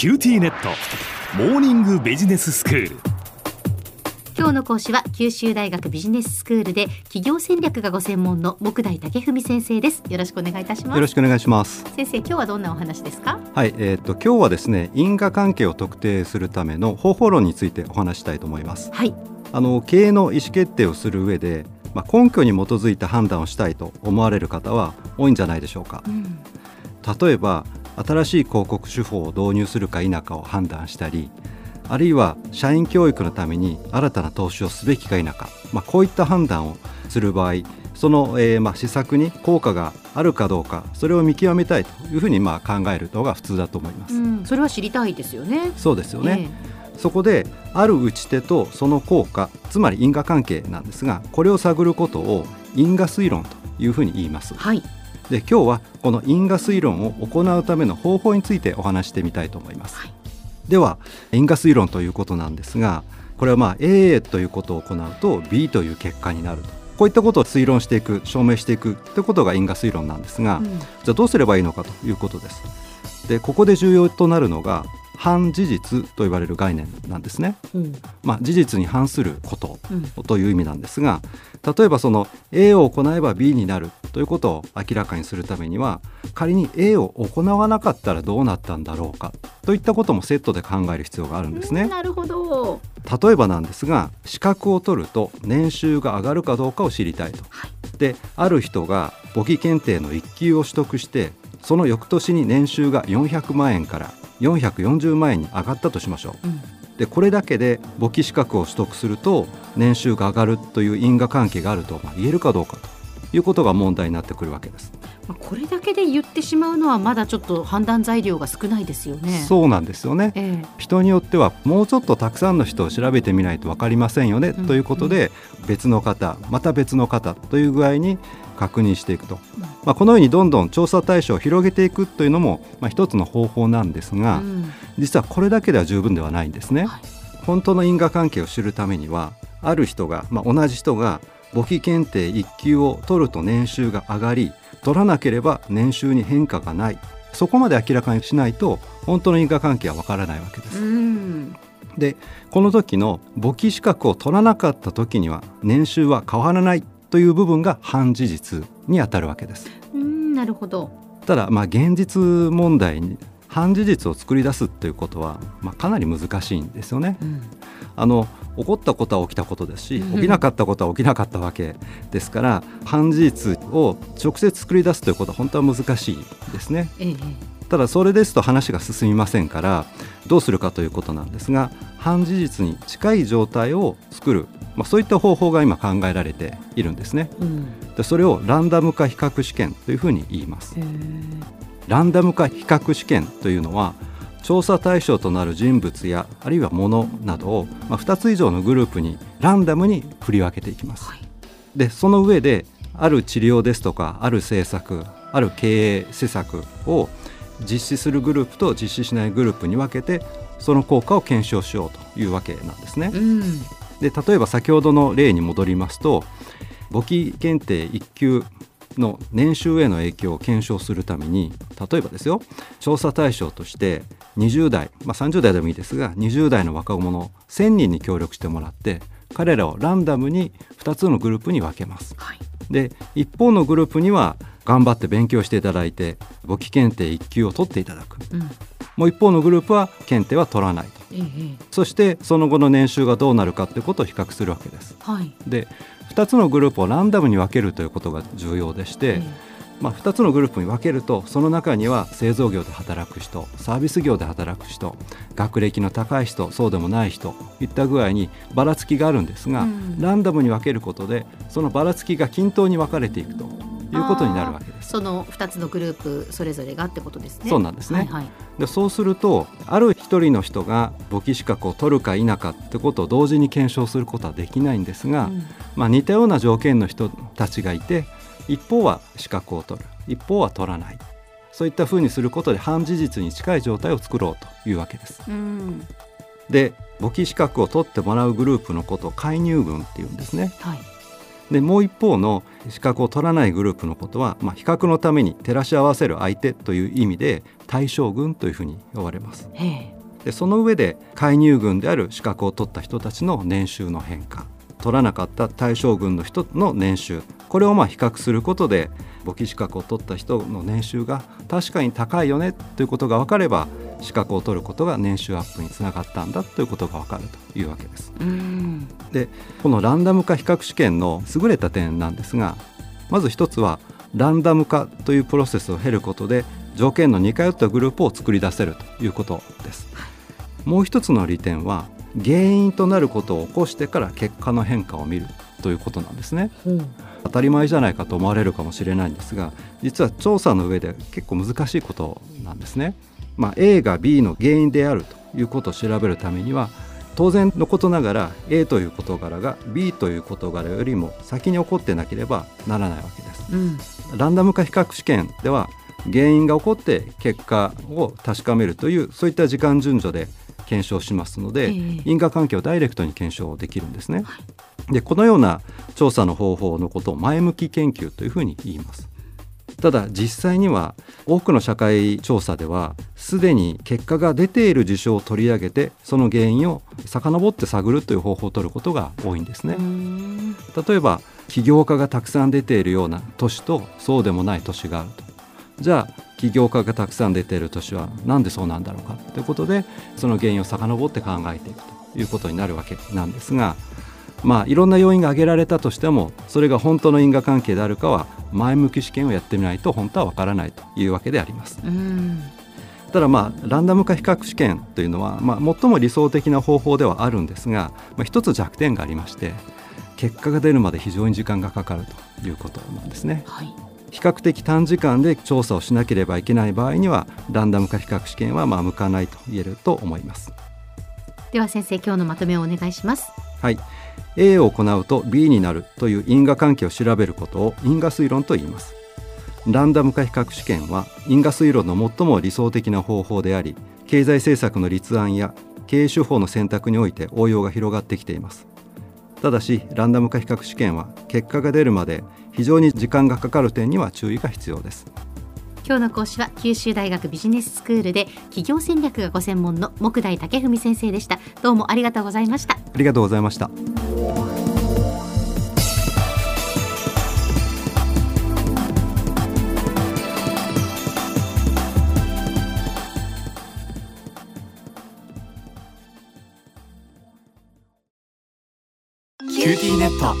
QTnet。モーニングビジネススクール。今日の講師は九州大学ビジネススクールで企業戦略がご専門の目代武史先生です。よろしくお願いいたします。よろしくお願いします。先生今日はどんなお話ですか？はいえー、っと今日はですね因果関係を特定するための方法論についてお話したいと思います。はい。あの経営の意思決定をする上でまあ、根拠に基づいた判断をしたいと思われる方は多いんじゃないでしょうか、うん、例えば新しい広告手法を導入するか否かを判断したりあるいは社員教育のために新たな投資をすべきか否か、まあ、こういった判断をする場合その、えー、まあ施策に効果があるかどうかそれを見極めたいというふうにまあ考えるのが普通だと思います、うん、それは知りたいですよね。そうですよね、えーそこである打ち手とその効果つまり因果関係なんですがこれを探ることを因果推論というふうに言います。はい、で今日はこの因果推論を行うための方法についてお話してみたいと思います。はい、では因果推論ということなんですがこれはまあ A ということを行うと B という結果になるとこういったことを推論していく証明していくということが因果推論なんですが、うん、じゃあどうすればいいのかということです。でここで重要となるのが反事実と言われる概念なんですね、うん、まあ、事実に反することという意味なんですが、例えばその A を行えば B になるということを明らかにするためには仮に A を行わなかったらどうなったんだろうかといったこともセットで考える必要があるんですね。なるほど。例えばなんですが資格を取ると年収が上がるかどうかを知りたいと。はい、である人が簿記検定の1級を取得してその翌年に年収が400万円から440万円に上がったとしましょう。うんでこれだけで簿記資格を取得すると年収が上がるという因果関係があると言えるかどうかということが問題になってくるわけです。これだけで言ってしまうのはまだちょっと判断材料が少ないですよね。そうなんですよね、え人によってはもうちょっとたくさんの人を調べてみないと分かりませんよね、うん、ということで別の方また別の方という具合に確認していくと、まあ、このようにどんどん調査対象を広げていくというのも、まあ、一つの方法なんですが、うん、実はこれだけでは十分ではないんですね。はい、本当の因果関係を知るためにはある人が、まあ、同じ人が簿記検定1級を取ると年収が上がり取らなければ年収に変化がない。そこまで明らかにしないと本当の因果関係はわからないわけです。でこの時の簿記資格を取らなかった時には年収は変わらないという部分が反事実にあたるわけです。うんなるほどただまあ現実問題に反事実を作り出すということは、まあ、かなり難しいんですよね。うん、あの起こったことは起きたことですし起きなかったことは起きなかったわけですから、反事実を直接作り出すということは本当は難しいですね。ええ、ただそれですと話が進みませんからどうするかということなんですが反事実に近い状態を作るまあ、そういった方法が今考えられているんですね。うん、でそれをランダム化比較試験というふうに言います。ランダム化比較試験というのは調査対象となる人物やあるいは物などを、まあ、2つ以上のグループにランダムに振り分けていきます。はい、でその上である治療ですとかある政策ある経営施策を実施するグループと実施しないグループに分けてその効果を検証しようというわけなんですね。うんで例えば先ほどの例に戻りますと簿記検定1級の年収への影響を検証するために例えばですよ調査対象として20代、まあ、30代でもいいですが20代の若者1000人に協力してもらって彼らをランダムに2つのグループに分けます。はい、で一方のグループには頑張って勉強していただいて簿記検定1級を取っていただく、うん、もう一方のグループは検定は取らないと、ええ、そしてその後の年収がどうなるかということを比較するわけです。はい、で2つのグループをランダムに分けるということが重要でして、えまあ、2つのグループに分けるとその中には製造業で働く人サービス業で働く人学歴の高い人そうでもない人いった具合にばらつきがあるんですが、うん、ランダムに分けることでそのばらつきが均等に分かれていくということになるわけです。その2つのグループそれぞれがってことですね。そうなんですね。はいはい、でそうするとある一人の人が簿記資格を取るか否かってことを同時に検証することはできないんですが、うん、まあ似たような条件の人たちがいて一方は資格を取る一方は取らないそういったふうにすることで反事実に近い状態を作ろうというわけです。うん、で簿記資格を取ってもらうグループのことを介入群っていうんですね。はいでもう一方の資格を取らないグループのことは、まあ、比較のために照らし合わせる相手という意味で対象群というふうに呼ばれます。でその上で介入群である資格を取った人たちの年収の変化取らなかった対象群の人の年収これをまあ比較することで簿記資格を取った人の年収が確かに高いよねということが分かれば資格を取ることが年収アップにつながったんだということが分かるというわけです。でこのランダム化比較試験の優れた点なんですがまず一つはランダム化というプロセスを経ることで条件の似通ったグループを作り出せるということです。もう一つの利点は原因となることを起こしてから結果の変化を見るということなんですね。当たり前じゃないかと思われるかもしれないんですが実は調査の上で結構難しいことなんですね。まあ、A が B の原因であるということを調べるためには当然のことながら A という事柄が B という事柄よりも先に起こってなければならないわけです。うん、ランダム化比較試験では原因が起こって結果を確かめるというそういった時間順序で検証しますので、えー、因果関係をダイレクトに検証できるんですね。はい、でこのような調査の方法のことを前向き研究というふうに言います。ただ実際には多くの社会調査ではすでに結果が出ている事象を取り上げてその原因を遡って探るという方法を取ることが多いんですね。例えば起業家がたくさん出ているような都市とそうでもない都市があると。じゃあ起業家がたくさん出ている都市は何でそうなんだろうかということでその原因を遡って考えていくということになるわけなんですがまあいろんな要因が挙げられたとしてもそれが本当の因果関係であるかは前向き試験をやってみないと本当はわからないというわけであります。ただまあランダム化比較試験というのは、まあ、最も理想的な方法ではあるんですが、まあ、一つ弱点がありまして結果が出るまで非常に時間がかかるということなんですね。はい。比較的短時間で調査をしなければいけない場合にはランダム化比較試験はまあ向かないと言えると思います。では先生今日のまとめをお願いします。はい A を行うと B になるという因果関係を調べることを因果推論と言います。ランダム化比較試験は因果推論の最も理想的な方法であり経済政策の立案や経営手法の選択において応用が広がってきています。ただしランダム化比較試験は結果が出るまで非常に時間がかかる点には注意が必要です。今日の講師は九州大学ビジネススクールで企業戦略がご専門の木大武文先生でした。どうもありがとうございました。ありがとうございました。QTnet。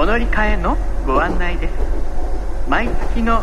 お乗り換えのご案内です。毎月の